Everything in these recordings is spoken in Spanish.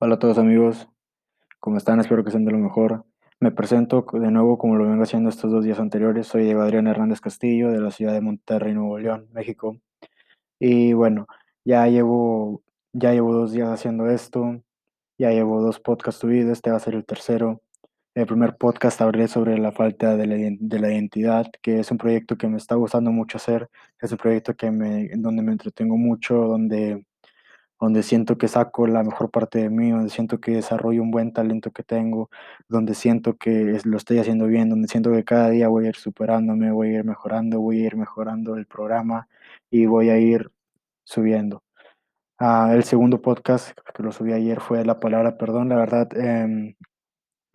Hola a todos amigos, ¿cómo están? Espero que estén de lo mejor. Me presento de nuevo como lo vengo haciendo estos dos días anteriores. Soy Diego Adrián Hernández Castillo de la ciudad de Monterrey, Nuevo León, México. Y bueno, ya llevo, ya llevo dos días haciendo esto, ya llevo dos podcasts subidos, este va a ser el tercero. El primer podcast hablé sobre la falta de la, de la identidad, que es un proyecto que me está gustando mucho hacer, es un proyecto que me, donde me entretengo mucho, donde donde siento que saco la mejor parte de mí, donde siento que desarrollo un buen talento que tengo, donde siento que lo estoy haciendo bien, donde siento que cada día voy a ir superándome, voy a ir mejorando, voy a ir mejorando el programa y voy a ir subiendo. Ah, el segundo podcast que lo subí ayer fue La Palabra Perdón. La verdad, eh,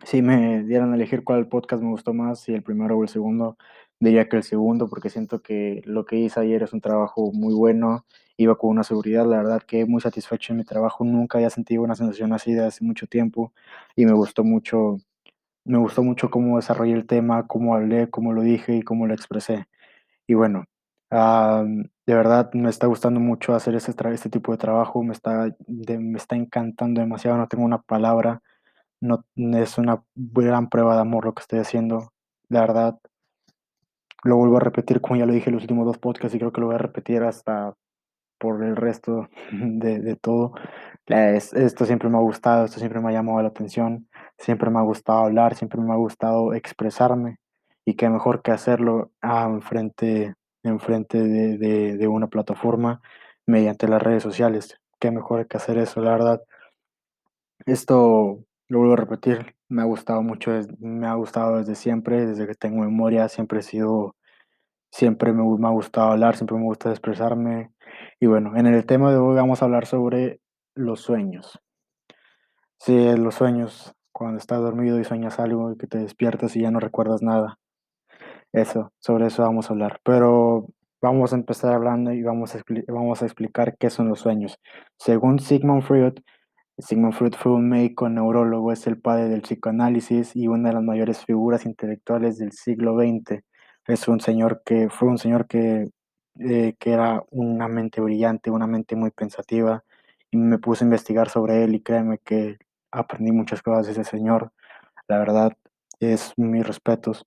si me dieran a elegir cuál podcast me gustó más, si el primero o el segundo, diría que el segundo, porque siento que lo que hice ayer es un trabajo muy bueno, iba con una seguridad, la verdad que muy satisfecho en mi trabajo, nunca había sentido una sensación así de hace mucho tiempo y me gustó mucho, me gustó mucho cómo desarrollé el tema, cómo hablé, cómo lo dije y cómo lo expresé. Y bueno, uh, de verdad me está gustando mucho hacer este, este tipo de trabajo, me está, me está encantando demasiado, no tengo una palabra no es una gran prueba de amor lo que estoy haciendo. La verdad, lo vuelvo a repetir como ya lo dije en los últimos dos podcasts y creo que lo voy a repetir hasta por el resto de, de todo. Es, esto siempre me ha gustado, esto siempre me ha llamado la atención, siempre me ha gustado hablar, siempre me ha gustado expresarme y qué mejor que hacerlo ah, enfrente, enfrente de, de, de una plataforma mediante las redes sociales. Qué mejor que hacer eso, la verdad. Esto lo vuelvo a repetir, me ha gustado mucho, me ha gustado desde siempre, desde que tengo memoria, siempre he sido, siempre me, me ha gustado hablar, siempre me gusta expresarme. Y bueno, en el tema de hoy vamos a hablar sobre los sueños. Sí, los sueños, cuando estás dormido y sueñas algo y que te despiertas y ya no recuerdas nada. Eso, sobre eso vamos a hablar. Pero vamos a empezar hablando y vamos a, vamos a explicar qué son los sueños. Según Sigmund Freud, Sigmund Freud fue un médico neurólogo, es el padre del psicoanálisis y una de las mayores figuras intelectuales del siglo XX. Es un señor que fue un señor que, eh, que era una mente brillante, una mente muy pensativa y me puse a investigar sobre él y créeme que aprendí muchas cosas de ese señor. La verdad es mis respetos.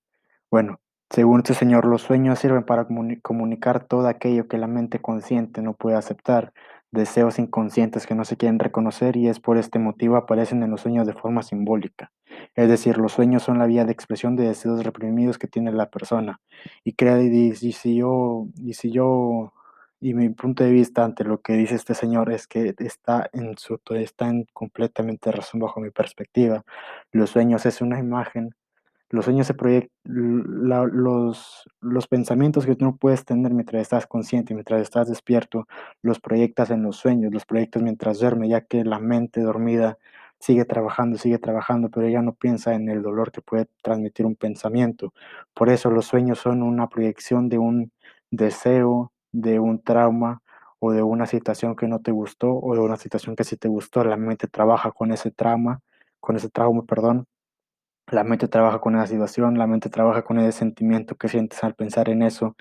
Bueno, según este señor, los sueños sirven para comunicar todo aquello que la mente consciente no puede aceptar deseos inconscientes que no se quieren reconocer y es por este motivo aparecen en los sueños de forma simbólica. Es decir, los sueños son la vía de expresión de deseos reprimidos que tiene la persona. Y crea, y, y si yo, y si yo, y mi punto de vista ante lo que dice este señor es que está en su, está en completamente razón bajo mi perspectiva. Los sueños es una imagen los sueños se proyectan, los, los pensamientos que tú no puedes tener mientras estás consciente, mientras estás despierto, los proyectas en los sueños, los proyectas mientras duerme, ya que la mente dormida sigue trabajando, sigue trabajando, pero ella no piensa en el dolor que puede transmitir un pensamiento. Por eso los sueños son una proyección de un deseo, de un trauma o de una situación que no te gustó o de una situación que sí te gustó. La mente trabaja con ese trauma, con ese trauma, perdón, la mente trabaja con esa situación, la mente trabaja con ese sentimiento que sientes al pensar en eso,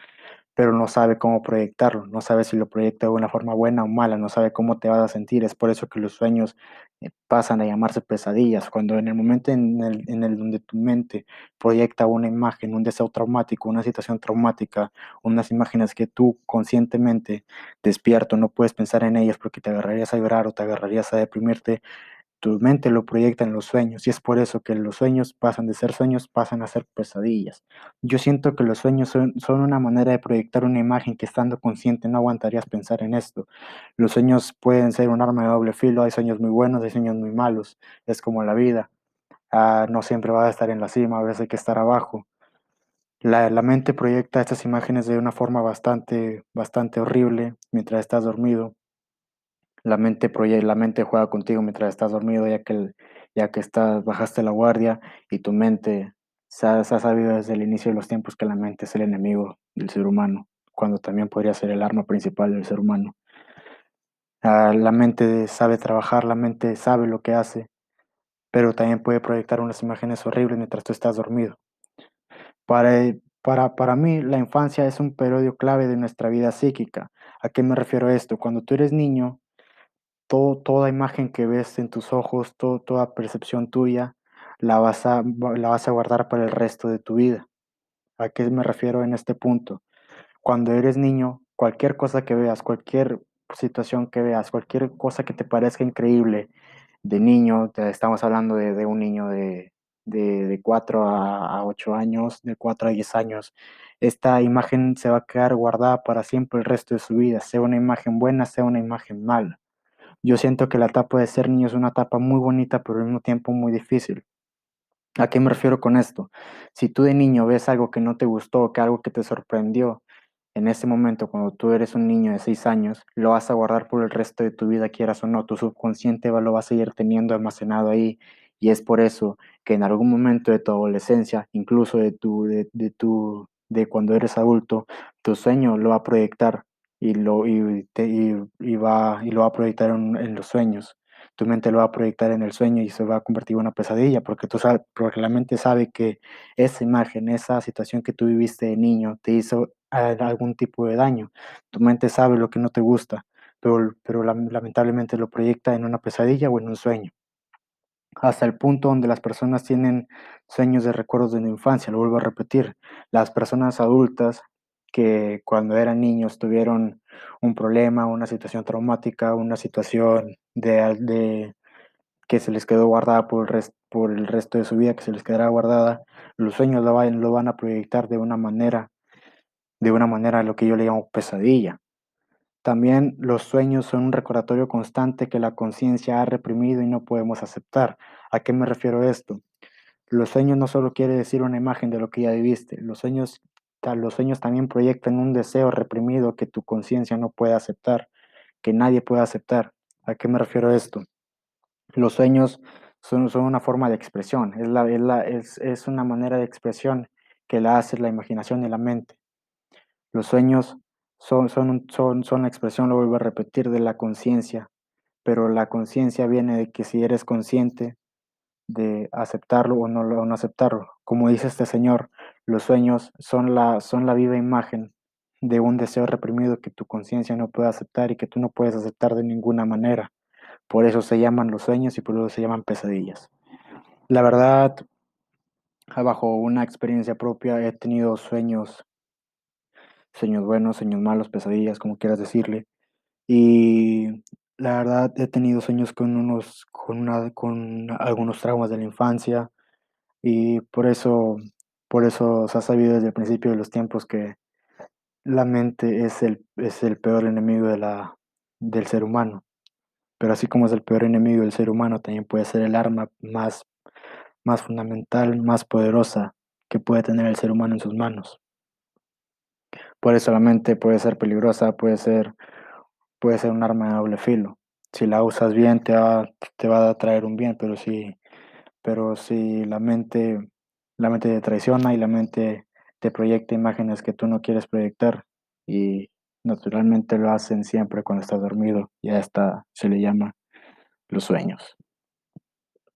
pero no sabe cómo proyectarlo, no sabe si lo proyecta de una forma buena o mala, no sabe cómo te vas a sentir. Es por eso que los sueños eh, pasan a llamarse pesadillas, cuando en el momento en el, en el donde tu mente proyecta una imagen, un deseo traumático, una situación traumática, unas imágenes que tú conscientemente despierto no puedes pensar en ellas porque te agarrarías a llorar o te agarrarías a deprimirte, tu mente lo proyecta en los sueños y es por eso que los sueños pasan de ser sueños, pasan a ser pesadillas. Yo siento que los sueños son, son, una manera de proyectar una imagen que estando consciente no aguantarías pensar en esto. Los sueños pueden ser un arma de doble filo, hay sueños muy buenos, hay sueños muy malos, es como la vida. Uh, no siempre va a estar en la cima, a veces hay que estar abajo. La, la, mente proyecta estas imágenes de una forma bastante, bastante horrible mientras estás dormido la mente la mente juega contigo mientras estás dormido, ya que, ya que estás, bajaste la guardia y tu mente se ha, sabido desde el inicio de los tiempos que la mente es el enemigo del ser humano, cuando también podría ser el arma principal del ser humano. Uh, la mente sabe trabajar, la mente sabe lo que hace, pero también puede proyectar unas imágenes horribles mientras tú estás dormido. Para, para, para mí, la infancia es un periodo clave de nuestra vida psíquica. ¿A qué me refiero a esto? Cuando tú eres niño, toda imagen que ves en tus ojos, toda percepción tuya, la vas, a, la vas a guardar para el resto de tu vida. ¿A qué me refiero en este punto? Cuando eres niño, cualquier cosa que veas, cualquier situación que veas, cualquier cosa que te parezca increíble de niño, estamos hablando de, un niño de, de, 4 a, 8 años, de 4 a 10 años, esta imagen se va a quedar guardada para siempre el resto de su vida, sea una imagen buena, sea una imagen mala. Yo siento que la etapa de ser niño es una etapa muy bonita, pero al mismo tiempo muy difícil. ¿A qué me refiero con esto? Si tú de niño ves algo que no te gustó, que algo que te sorprendió, en ese momento, cuando tú eres un niño de 6 años, lo vas a guardar por el resto de tu vida, quieras o no. Tu subconsciente lo va a seguir teniendo almacenado ahí. Y es por eso que en algún momento de tu adolescencia, incluso de, tu, de, tu, de cuando eres adulto, tu sueño lo va a proyectar y lo, y, y, va, y lo va a proyectar en los sueños tu mente lo va a proyectar en el sueño y se va a convertir en una pesadilla, porque, tú sabes, porque la mente sabe que esa imagen, esa situación que tú viviste de niño te hizo algún tipo de daño. Tu mente sabe lo que no te gusta, pero, pero lamentablemente lo proyecta en una pesadilla o en un sueño. Hasta el punto donde las personas tienen sueños de recuerdos de la infancia, lo vuelvo a repetir. Las personas adultas que cuando eran niños tuvieron un problema, una situación traumática, una situación de, de que se les quedó guardada por el, por el resto de su vida, que se les quedará guardada, los sueños lo van, lo van a proyectar de una manera, de una manera lo que yo le llamo pesadilla. También los sueños son un recordatorio constante que la conciencia ha reprimido y no podemos aceptar. ¿A qué me refiero esto? Los sueños no solo quiere decir una imagen de lo que ya viviste, los sueños los sueños también proyectan un deseo reprimido que tu conciencia no puede aceptar, que nadie puede aceptar. ¿A qué me refiero a esto? Los sueños son, son una forma de expresión, es, la, es, es, una manera de expresión que la hace la imaginación y la mente. Los sueños son, son, son, son la expresión, lo vuelvo a repetir, de la conciencia, pero la conciencia viene de que si eres consciente de aceptarlo o no, o no aceptarlo. Como dice este señor, los sueños son la, son la viva imagen de un deseo reprimido que tu conciencia no puede aceptar y que tú no puedes aceptar de ninguna manera. Por eso se llaman los sueños y por eso se llaman pesadillas. La verdad, bajo una experiencia propia he tenido sueños, sueños buenos, sueños malos, pesadillas, como quieras decirle. Y la verdad he tenido sueños con unos, con una, con algunos traumas de la infancia y por eso por eso se ha sabido desde el principio de los tiempos que la mente es el, es el peor enemigo de la, del ser humano. Pero así como es el peor enemigo del ser humano, también puede ser el arma más, más fundamental, más poderosa que puede tener el ser humano en sus manos. Por eso la mente puede ser peligrosa, puede ser, puede ser un arma de doble filo. Si la usas bien te va, te va a traer un bien, pero si, pero si la mente la mente te traiciona y la mente te proyecta imágenes que tú no quieres proyectar y naturalmente lo hacen siempre cuando estás dormido y a esta se le llama los sueños.